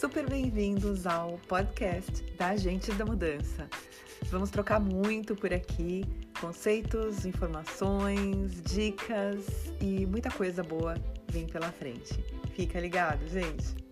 super bem-vindos ao podcast da Agentes da Mudança. Vamos trocar muito por aqui, conceitos, informações, dicas e muita coisa boa vem pela frente. Fica ligado, gente!